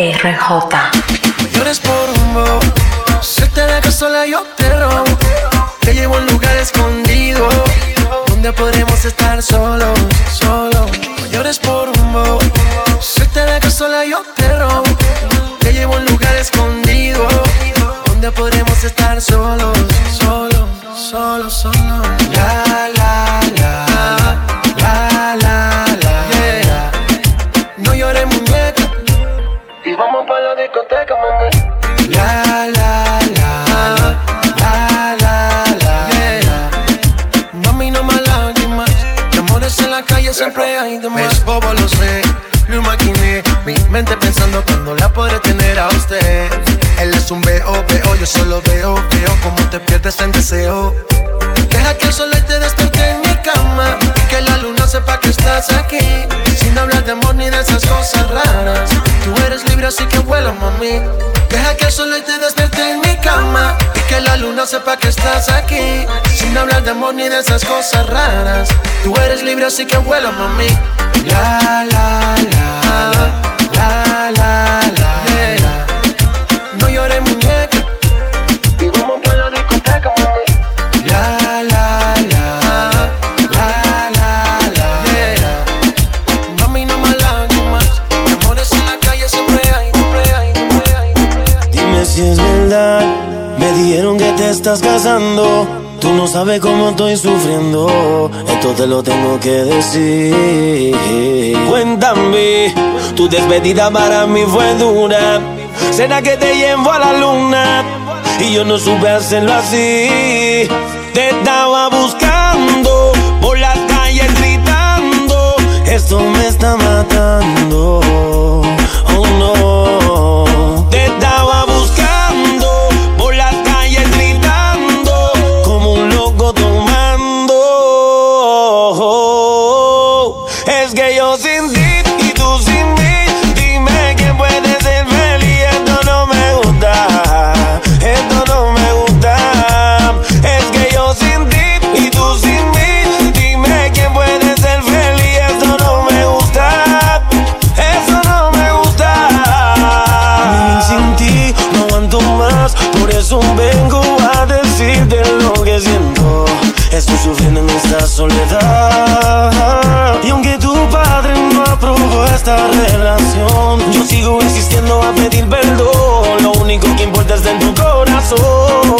RJ. llores por un bo. Si te dejo sola, yo te robo. Te llevo a un lugar escondido. Donde podremos estar solos, solos. llores por un bo. Si te dejo sola, yo te robo. Te llevo a un lugar escondido. Donde podremos estar solos. La, la, la. Calle siempre hay de más. Es bobo, lo sé. Lo imaginé. Mi mente pensando cuando la podré tener a usted. Él es un veo, veo. Yo solo veo, veo como te pierdes en deseo. Deja que el sol te despierte en mi cama. Que la luna sepa que estás aquí. Sin hablar de amor ni de esas cosas raras. Tú eres libre, así que vuela, mami. Deja que el sol te despierte en mi cama. Y que la luna sepa que estás aquí. Sin hablar de amor ni de esas cosas raras. Tú eres libre, así que vuela, mami. La, la, la. La, la, estás casando. Tú no sabes cómo estoy sufriendo, esto te lo tengo que decir. Cuéntame, tu despedida para mí fue dura. Será que te llevo a la luna y yo no supe hacerlo así. Te vengo a decirte lo que siento. Estoy sufriendo en esta soledad. Y aunque tu padre no aprobó esta relación, yo sigo insistiendo a pedir perdón. Lo único que importa es en tu corazón.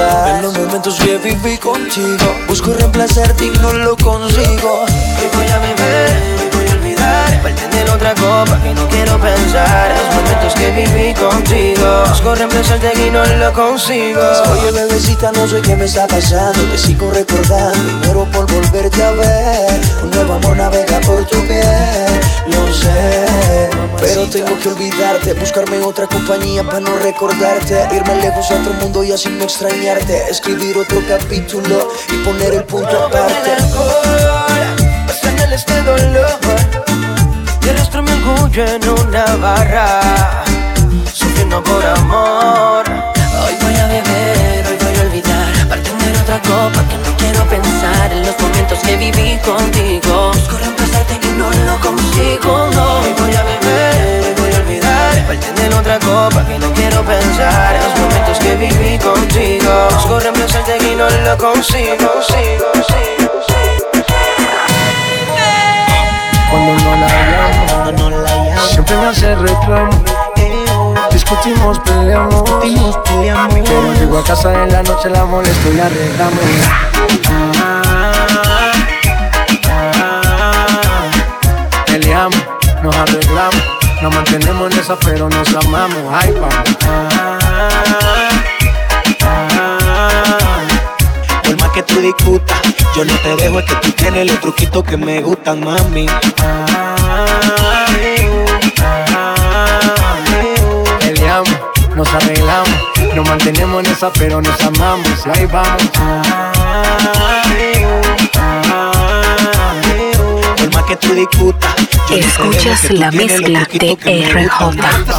En los momentos que viví contigo. Busco reemplazarte y no lo consigo. Otra copa que no quiero pensar Los momentos que viví contigo. Busco reemplazarte y no lo consigo. Oye bebecita no sé qué me está pasando Te sigo recordando y muero por volverte a ver. Un nuevo amor navega por tu piel Lo sé. Pero tengo que olvidarte Buscarme otra compañía para no recordarte. Irme lejos a otro mundo y así no extrañarte. Escribir otro capítulo y poner el punto aparte. este dolor Arrastro mi orgullo en una barra, sufriendo por amor. Hoy voy a beber, hoy voy a olvidar, para tener otra copa que no quiero pensar en los momentos que viví contigo. Busco reemplazarte y no lo consigo, no. Hoy voy a beber, hoy voy a olvidar, para tener otra copa que no quiero pensar en los momentos que viví contigo. Busco reemplazarte y no lo consigo, sigo, sigo, Cuando no la llamo, no la llamo. Siempre me hace reclamo. Discutimos, peleamos. Discutimos, peleamos. Pero llego a casa en la noche, la molesto y la arreglamos. Peleamos, nos arreglamos. Nos mantenemos en esa, pero nos amamos. Ay, Por yo no te dejo, es que tú tienes los truquitos que me gustan, mami. Peleamos, nos arreglamos, nos mantenemos en esa, pero nos amamos. Y ahí vamos. Más que tú discutas Escuchas la mezcla de RJ.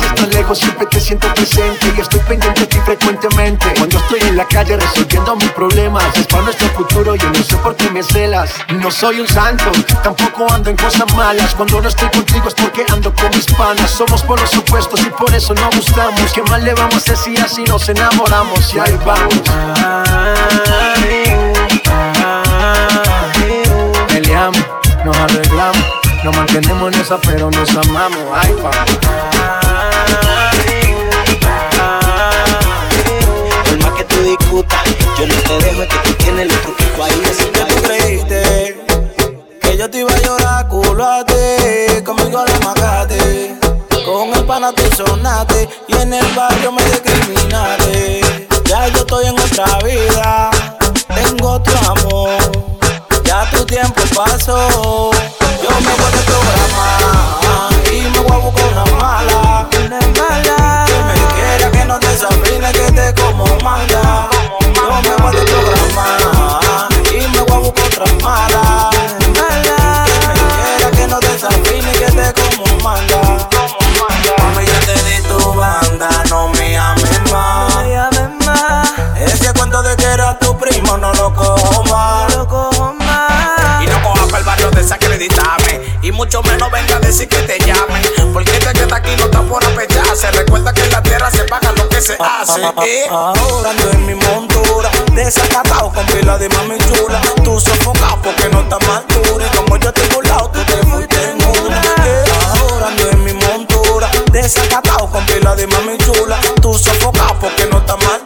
Estás lejos, siempre te siento presente y estoy pendiente de ti frecuentemente. Cuando estoy en la calle resolviendo mis problemas, es para nuestro futuro, yo no sé por qué me celas. No soy un santo, tampoco ando en cosas malas. Cuando no estoy contigo es porque ando con mis panas. Somos por los opuestos y por eso no gustamos. ¿Qué mal le vamos a si así nos enamoramos? Y ahí vamos. Peleamos, nos arreglamos nos mantenemos en esa, pero nos amamos. Ay, pa. Por más que tú discutas, yo no te dejo, es que tú tienes los truquitos ahí. Así que tú creíste que yo te iba a llorar culo a ti, conmigo le mataste. Con el pana tú sonaste y en el barrio me discriminaste. Ya yo estoy en otra vida, tengo otro amor. Yo me voy a programar y me voy a buscar una mala. Una mala. Que me quiera, que no te desafine, que te como manda. Yo me voy a programar y me voy a buscar otra. Mala. Hace. ¿eh? Ahora ando en mi montura, desacatado con pila de mami chula. Tú sofocado porque no estás más dura. Y como yo estoy burlado, tú te fuiste en una. ¿eh? Ahora ando en mi montura, desacatado con pila de mami chula. Tú sofocado porque no estás más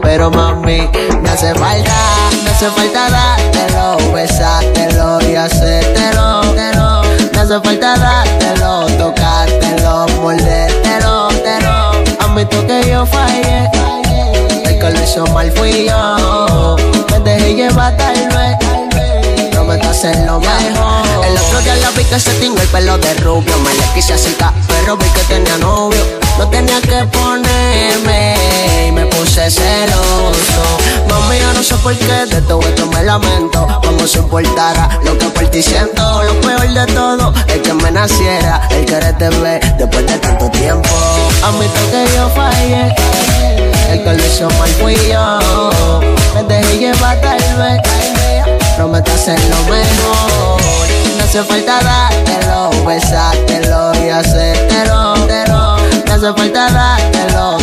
pero mami, me hace falta, me hace falta dártelo, besártelo y hacértelo. Me hace falta dártelo, tocar te lo mordértelo, lo. Admito que yo fallé. El que lo mal fui yo. Me dejé llevar tal vez. En lo mejor. El otro día la vi que se tiñó el pelo de rubio. Me le quise acercar, pero vi que tenía novio. No tenía que ponerme puse celoso. Mami, yo no sé por qué de todo esto me lamento. Como si importara lo que por ti siento. Lo peor de todo es que me naciera el quererte ver después de tanto tiempo. Admito que yo fallé. El que lo hizo mal fui yo. Me dejé llevar tal vez. Prometo hacer lo mejor. No hace falta dártelo, besártelo y hacértelo. No hace falta dártelo,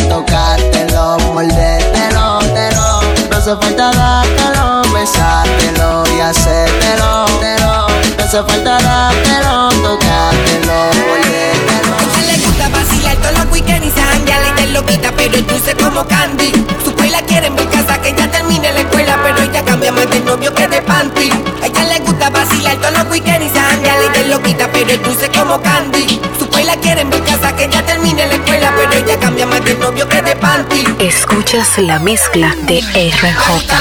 hace falta dártelo, tocártelo, mordértelo. A ella le gusta vacilar todos los weekends y se y te lo quita, pero es dulce como candy. Su la quiere en mi casa que ya termine la escuela, pero ella cambia más de novio que de panty. A ella le gusta vacilar todos los weekends y se y te lo quita, pero es dulce como candy. Su la quiere en mi casa que ya termine la escuela, pero ella cambia más de novio que de panty. Escuchas la mezcla de RJ.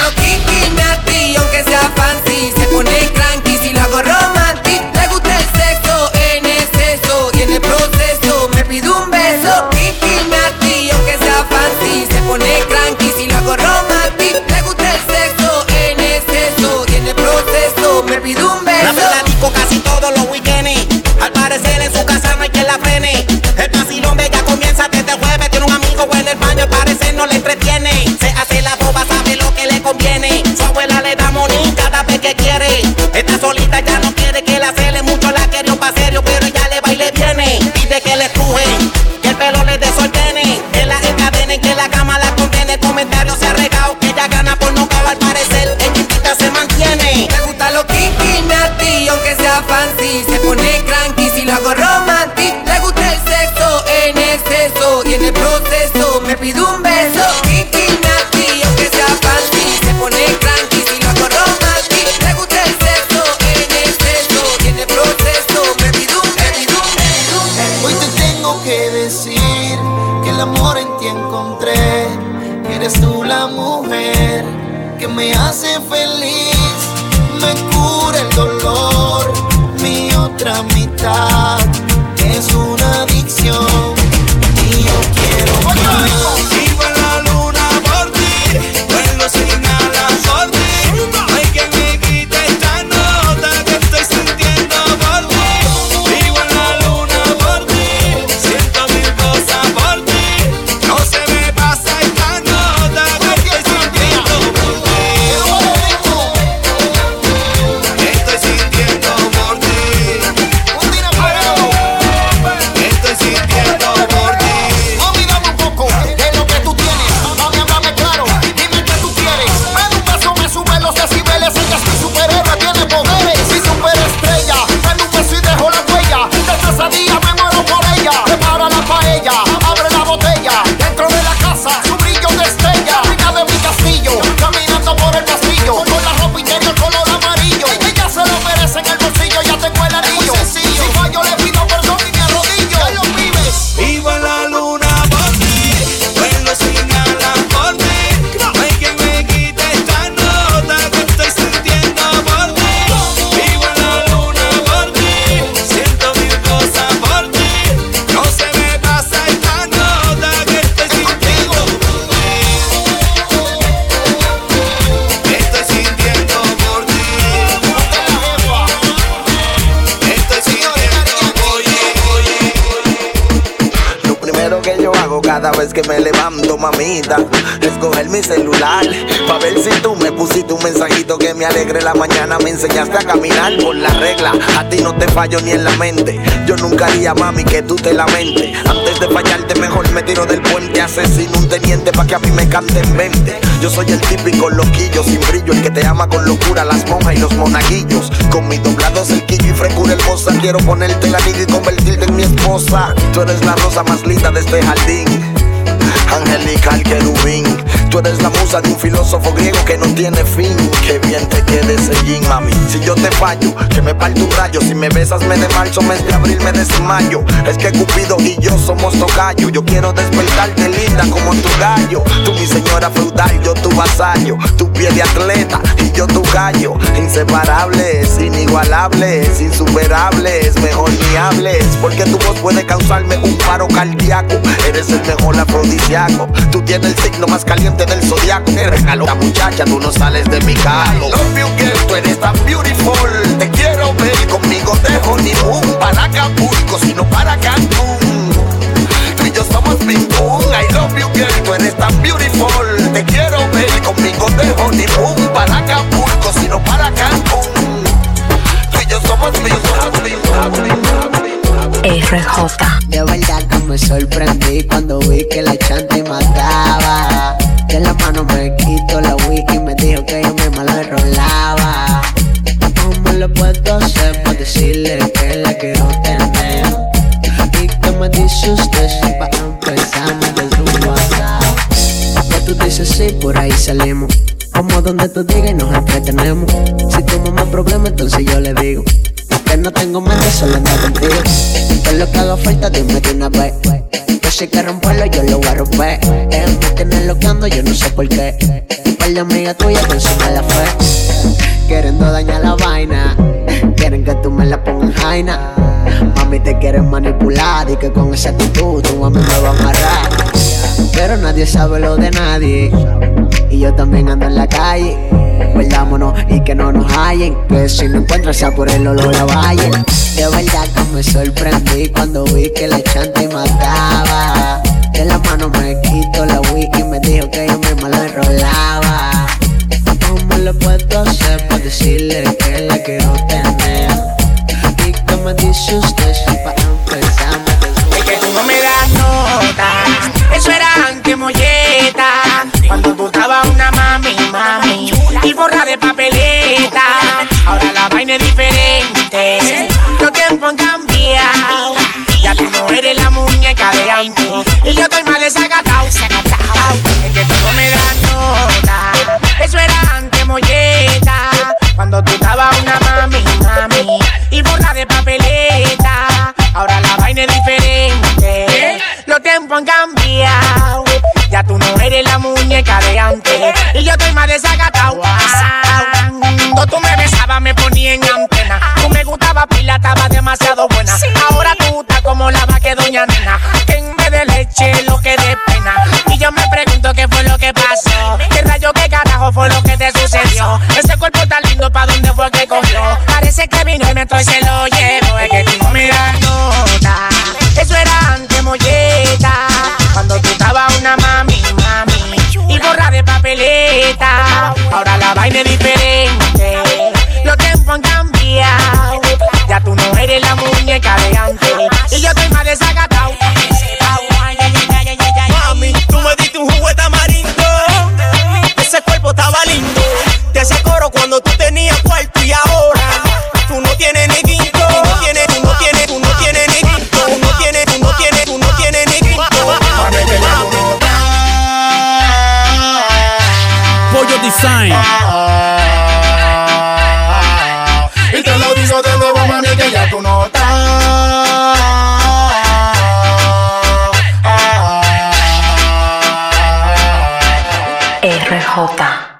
aunque sea fancy, otra mitad mamita, es coger mi celular. Pa' ver si tú me pusiste un mensajito que me alegre la mañana. Me enseñaste a caminar por la regla. A ti no te fallo ni en la mente. Yo nunca haría, mami, que tú te lamentes. Antes de fallarte, mejor me tiro del puente. Asesino un teniente pa' que a mí me canten 20. Yo soy el típico loquillo sin brillo, el que te ama con locura, las monjas y los monaguillos. Con mi doblado cerquillo y frescura hermosa, quiero ponerte la anillo y convertirte en mi esposa. Tú eres la rosa más linda de este jardín. Angelical querubín, Tú eres la musa de un filósofo griego que no tiene fin. Que bien te quede ese jean, mami. Si yo te fallo, que me parte un rayo. Si me besas, me de marzo, mes de abril, me de mayo. Es que Cupido y yo somos tocayo. Yo quiero despertarte linda como tu gallo. Tú mi señora feudal, yo tu vasallo. Tu pie de atleta y yo tu gallo. Inseparables, inigualables, insuperables, mejor ni hables. Porque tu voz puede causarme un paro cardíaco. Eres el mejor afrodisíaco. Tú tienes el signo más caliente del zodiaco. Te regalo la muchacha, tú no sales de mi carro. Love you girl, tú eres tan beautiful. Te quiero ver conmigo de honeymoon. Para Acapulco, sino para Cancún. Tú y yo somos ping pong. I love you girl, tú eres tan beautiful. Te quiero ver conmigo de honeymoon. De verdad que me sorprendí cuando vi que la chante mataba. De la mano me quito la wiki y me dijo que yo misma la rolaba. ¿Cómo lo puedo hacer para decirle que la quiero tener? ¿Y qué me dice usted si para empezar desde un WhatsApp? Que tú dices sí, por ahí salimos. Como donde tú digas y nos entretenemos. Si tu mamá problema, entonces yo le digo. Que no tengo mente, solo ando contigo. Que lo que haga falta, dime de una vez. Yo sé que romperlo, yo lo voy a romper. Él me tiene loqueando, yo no sé por qué. Un par de amigas tuyas que encima la fe. Queriendo dañar la vaina. Quieren que tú me la pongas jaina. Mami, te quieren manipular y que con esa actitud tú a mí me vas a amarrar. Pero nadie sabe lo de nadie. Y yo también ando en la calle. Perdámonos y que no nos hallen. Que si no encuentras sea por el olor a valle. De verdad que me sorprendí cuando vi que la chante mataba. De la mano me quito la wiki y me dijo que yo misma la enrolaba. ¿Cómo lo puedo hacer para decirle que la quiero tener? ¿Y qué me dice usted de papeleta. Ahora la vaina es diferente. Los tiempos han cambiado. Ya tú no eres la muñeca de antes. Y yo estoy mal desacatado. Es que tú no me das nota. Eso era antes molleta. Cuando tú estabas una mami, mami. Y borra de papeleta. Ahora la vaina es diferente. Los tiempos han cambiado. Tú no eres la muñeca de antes. Y yo estoy más desacatado. Cuando tú me besabas me ponía en antena. Tú me gustaba pila, estaba demasiado buena. Ahora tú estás como la vaca doña nena. Que en vez de leche lo que de pena. Y yo me pregunto qué fue lo que pasó. ¿Qué rayo, qué carajo fue lo que te sucedió? Ese cuerpo tan lindo, ¿pa' dónde fue que cogió? Parece que vino y me y se Ahora la vaina es diferente.